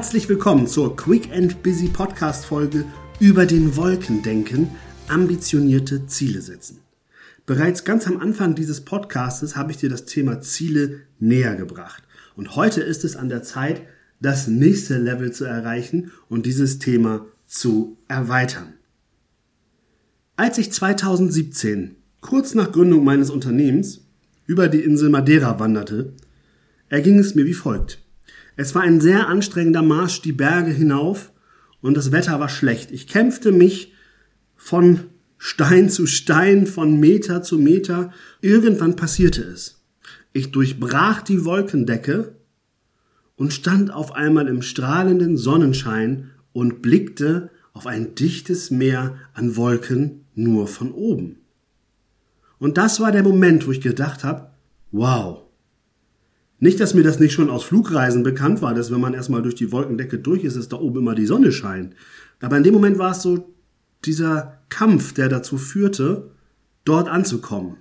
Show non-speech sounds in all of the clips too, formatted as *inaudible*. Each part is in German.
Herzlich willkommen zur Quick and Busy Podcast Folge über den Wolkendenken, ambitionierte Ziele setzen. Bereits ganz am Anfang dieses Podcastes habe ich dir das Thema Ziele näher gebracht. Und heute ist es an der Zeit, das nächste Level zu erreichen und dieses Thema zu erweitern. Als ich 2017, kurz nach Gründung meines Unternehmens, über die Insel Madeira wanderte, erging es mir wie folgt. Es war ein sehr anstrengender Marsch die Berge hinauf und das Wetter war schlecht. Ich kämpfte mich von Stein zu Stein, von Meter zu Meter. Irgendwann passierte es. Ich durchbrach die Wolkendecke und stand auf einmal im strahlenden Sonnenschein und blickte auf ein dichtes Meer an Wolken nur von oben. Und das war der Moment, wo ich gedacht habe, wow, nicht, dass mir das nicht schon aus Flugreisen bekannt war, dass wenn man erstmal durch die Wolkendecke durch ist, dass da oben immer die Sonne scheint. Aber in dem Moment war es so dieser Kampf, der dazu führte, dort anzukommen.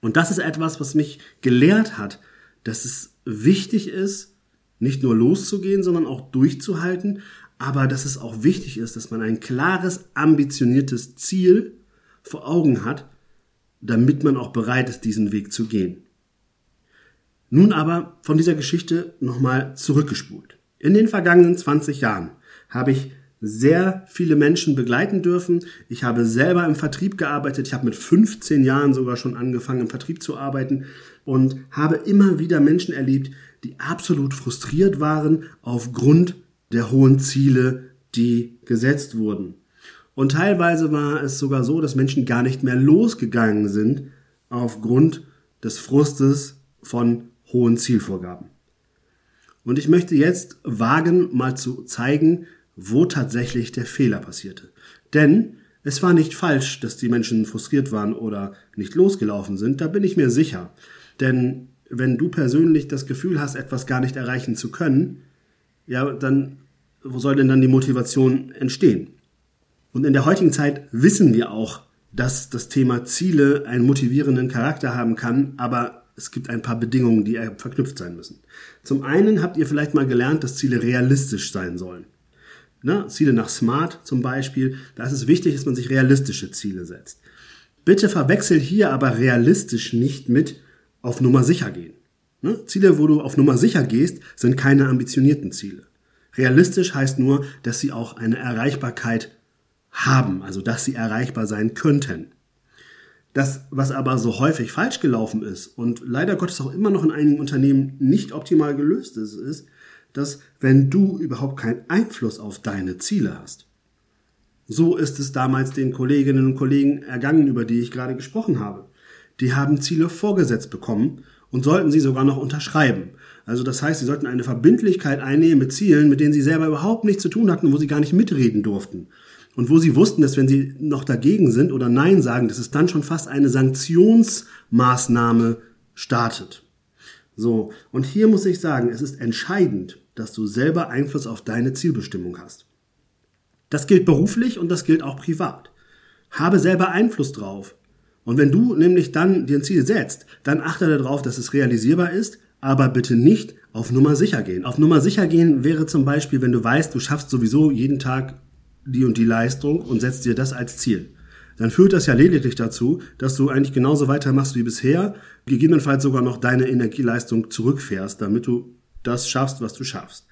Und das ist etwas, was mich gelehrt hat, dass es wichtig ist, nicht nur loszugehen, sondern auch durchzuhalten, aber dass es auch wichtig ist, dass man ein klares, ambitioniertes Ziel vor Augen hat, damit man auch bereit ist, diesen Weg zu gehen. Nun aber von dieser Geschichte nochmal zurückgespult. In den vergangenen 20 Jahren habe ich sehr viele Menschen begleiten dürfen. Ich habe selber im Vertrieb gearbeitet. Ich habe mit 15 Jahren sogar schon angefangen, im Vertrieb zu arbeiten und habe immer wieder Menschen erlebt, die absolut frustriert waren aufgrund der hohen Ziele, die gesetzt wurden. Und teilweise war es sogar so, dass Menschen gar nicht mehr losgegangen sind aufgrund des Frustes von hohen Zielvorgaben. Und ich möchte jetzt wagen, mal zu zeigen, wo tatsächlich der Fehler passierte. Denn es war nicht falsch, dass die Menschen frustriert waren oder nicht losgelaufen sind, da bin ich mir sicher. Denn wenn du persönlich das Gefühl hast, etwas gar nicht erreichen zu können, ja, dann wo soll denn dann die Motivation entstehen? Und in der heutigen Zeit wissen wir auch, dass das Thema Ziele einen motivierenden Charakter haben kann, aber es gibt ein paar Bedingungen, die verknüpft sein müssen. Zum einen habt ihr vielleicht mal gelernt, dass Ziele realistisch sein sollen. Ne? Ziele nach Smart zum Beispiel, da ist es wichtig, dass man sich realistische Ziele setzt. Bitte verwechsel hier aber realistisch nicht mit auf Nummer sicher gehen. Ne? Ziele, wo du auf Nummer sicher gehst, sind keine ambitionierten Ziele. Realistisch heißt nur, dass sie auch eine Erreichbarkeit haben, also dass sie erreichbar sein könnten. Das, was aber so häufig falsch gelaufen ist und leider Gottes auch immer noch in einigen Unternehmen nicht optimal gelöst ist, ist, dass wenn du überhaupt keinen Einfluss auf deine Ziele hast. So ist es damals den Kolleginnen und Kollegen ergangen, über die ich gerade gesprochen habe. Die haben Ziele vorgesetzt bekommen und sollten sie sogar noch unterschreiben. Also das heißt, sie sollten eine Verbindlichkeit einnehmen mit Zielen, mit denen sie selber überhaupt nichts zu tun hatten und wo sie gar nicht mitreden durften und wo sie wussten, dass wenn sie noch dagegen sind oder Nein sagen, dass es dann schon fast eine Sanktionsmaßnahme startet. So, und hier muss ich sagen, es ist entscheidend, dass du selber Einfluss auf deine Zielbestimmung hast. Das gilt beruflich und das gilt auch privat. Habe selber Einfluss drauf. Und wenn du nämlich dann dir ein Ziel setzt, dann achte darauf, dass es realisierbar ist, aber bitte nicht auf Nummer sicher gehen. Auf Nummer sicher gehen wäre zum Beispiel, wenn du weißt, du schaffst sowieso jeden Tag die und die Leistung und setzt dir das als Ziel. Dann führt das ja lediglich dazu, dass du eigentlich genauso weitermachst wie bisher, gegebenenfalls sogar noch deine Energieleistung zurückfährst, damit du das schaffst, was du schaffst.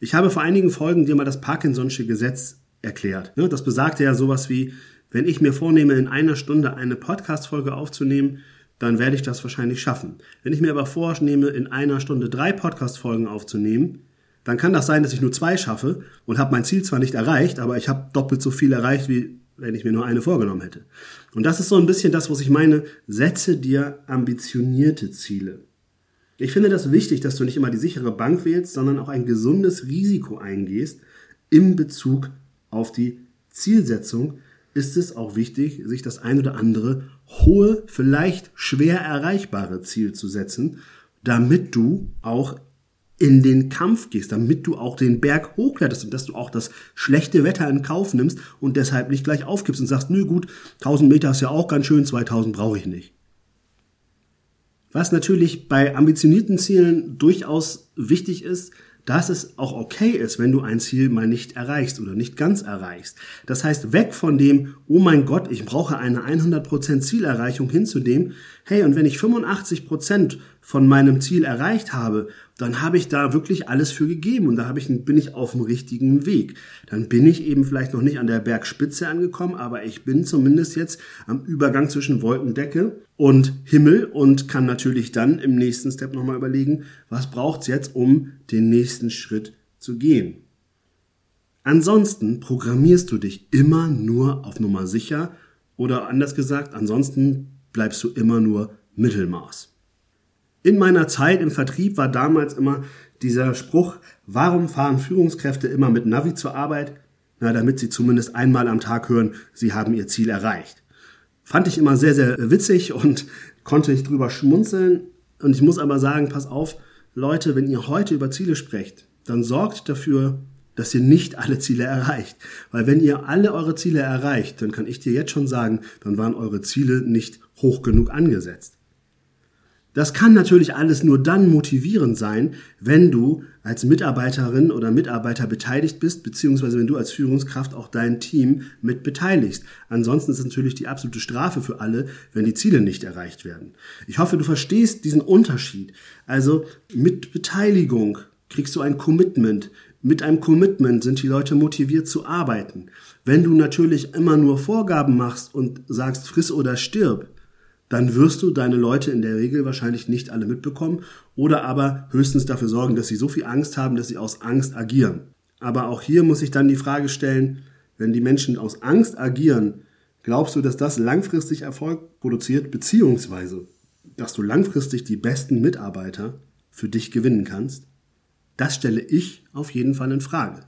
Ich habe vor einigen Folgen dir mal das Parkinson'sche Gesetz erklärt. Das besagte ja sowas wie, wenn ich mir vornehme, in einer Stunde eine Podcast-Folge aufzunehmen, dann werde ich das wahrscheinlich schaffen. Wenn ich mir aber vornehme, in einer Stunde drei Podcast-Folgen aufzunehmen, dann kann das sein, dass ich nur zwei schaffe und habe mein Ziel zwar nicht erreicht, aber ich habe doppelt so viel erreicht, wie wenn ich mir nur eine vorgenommen hätte. Und das ist so ein bisschen das, was ich meine, setze dir ambitionierte Ziele. Ich finde das wichtig, dass du nicht immer die sichere Bank wählst, sondern auch ein gesundes Risiko eingehst. In Bezug auf die Zielsetzung ist es auch wichtig, sich das ein oder andere hohe, vielleicht schwer erreichbare Ziel zu setzen, damit du auch in den Kampf gehst, damit du auch den Berg hochkletterst und dass du auch das schlechte Wetter in Kauf nimmst und deshalb nicht gleich aufgibst und sagst, nö gut, 1000 Meter ist ja auch ganz schön, 2000 brauche ich nicht. Was natürlich bei ambitionierten Zielen durchaus wichtig ist, dass es auch okay ist, wenn du ein Ziel mal nicht erreichst oder nicht ganz erreichst. Das heißt, weg von dem, oh mein Gott, ich brauche eine 100% Zielerreichung hin zu dem, hey, und wenn ich 85% von meinem Ziel erreicht habe, dann habe ich da wirklich alles für gegeben und da habe ich, bin ich auf dem richtigen Weg. Dann bin ich eben vielleicht noch nicht an der Bergspitze angekommen, aber ich bin zumindest jetzt am Übergang zwischen Wolkendecke und Himmel und kann natürlich dann im nächsten Step nochmal überlegen, was braucht's jetzt, um den nächsten Schritt zu gehen. Ansonsten programmierst du dich immer nur auf Nummer sicher oder anders gesagt, ansonsten bleibst du immer nur Mittelmaß. In meiner Zeit im Vertrieb war damals immer dieser Spruch, warum fahren Führungskräfte immer mit Navi zur Arbeit? Na, damit sie zumindest einmal am Tag hören, sie haben ihr Ziel erreicht. Fand ich immer sehr, sehr witzig und *laughs* konnte ich drüber schmunzeln. Und ich muss aber sagen, pass auf, Leute, wenn ihr heute über Ziele sprecht, dann sorgt dafür, dass ihr nicht alle Ziele erreicht. Weil wenn ihr alle eure Ziele erreicht, dann kann ich dir jetzt schon sagen, dann waren eure Ziele nicht hoch genug angesetzt. Das kann natürlich alles nur dann motivierend sein, wenn du als Mitarbeiterin oder Mitarbeiter beteiligt bist, beziehungsweise wenn du als Führungskraft auch dein Team mit beteiligst. Ansonsten ist es natürlich die absolute Strafe für alle, wenn die Ziele nicht erreicht werden. Ich hoffe, du verstehst diesen Unterschied. Also mit Beteiligung kriegst du ein Commitment. Mit einem Commitment sind die Leute motiviert zu arbeiten. Wenn du natürlich immer nur Vorgaben machst und sagst, friss oder stirb, dann wirst du deine Leute in der Regel wahrscheinlich nicht alle mitbekommen oder aber höchstens dafür sorgen, dass sie so viel Angst haben, dass sie aus Angst agieren. Aber auch hier muss ich dann die Frage stellen, wenn die Menschen aus Angst agieren, glaubst du, dass das langfristig Erfolg produziert, beziehungsweise dass du langfristig die besten Mitarbeiter für dich gewinnen kannst? Das stelle ich auf jeden Fall in Frage.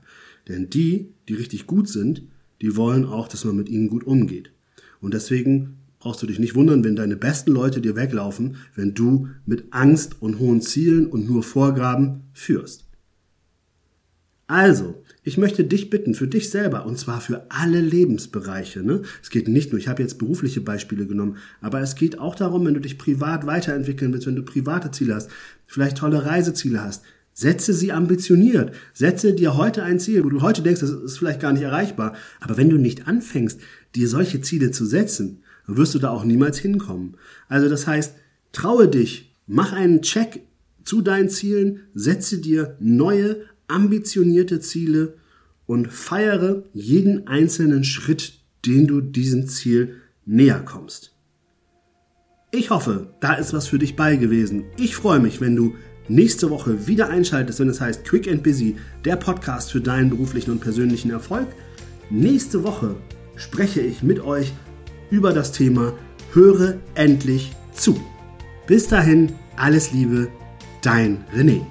Denn die, die richtig gut sind, die wollen auch, dass man mit ihnen gut umgeht. Und deswegen brauchst du dich nicht wundern, wenn deine besten Leute dir weglaufen, wenn du mit Angst und hohen Zielen und nur Vorgaben führst. Also, ich möchte dich bitten, für dich selber, und zwar für alle Lebensbereiche. Ne? Es geht nicht nur, ich habe jetzt berufliche Beispiele genommen, aber es geht auch darum, wenn du dich privat weiterentwickeln willst, wenn du private Ziele hast, vielleicht tolle Reiseziele hast, Setze sie ambitioniert. Setze dir heute ein Ziel, wo du heute denkst, das ist vielleicht gar nicht erreichbar. Aber wenn du nicht anfängst, dir solche Ziele zu setzen, dann wirst du da auch niemals hinkommen. Also das heißt, traue dich, mach einen Check zu deinen Zielen, setze dir neue, ambitionierte Ziele und feiere jeden einzelnen Schritt, den du diesem Ziel näher kommst. Ich hoffe, da ist was für dich bei gewesen. Ich freue mich, wenn du nächste Woche wieder einschaltest, wenn es heißt Quick and Busy, der Podcast für deinen beruflichen und persönlichen Erfolg. Nächste Woche spreche ich mit euch über das Thema Höre endlich zu. Bis dahin, alles Liebe, dein René.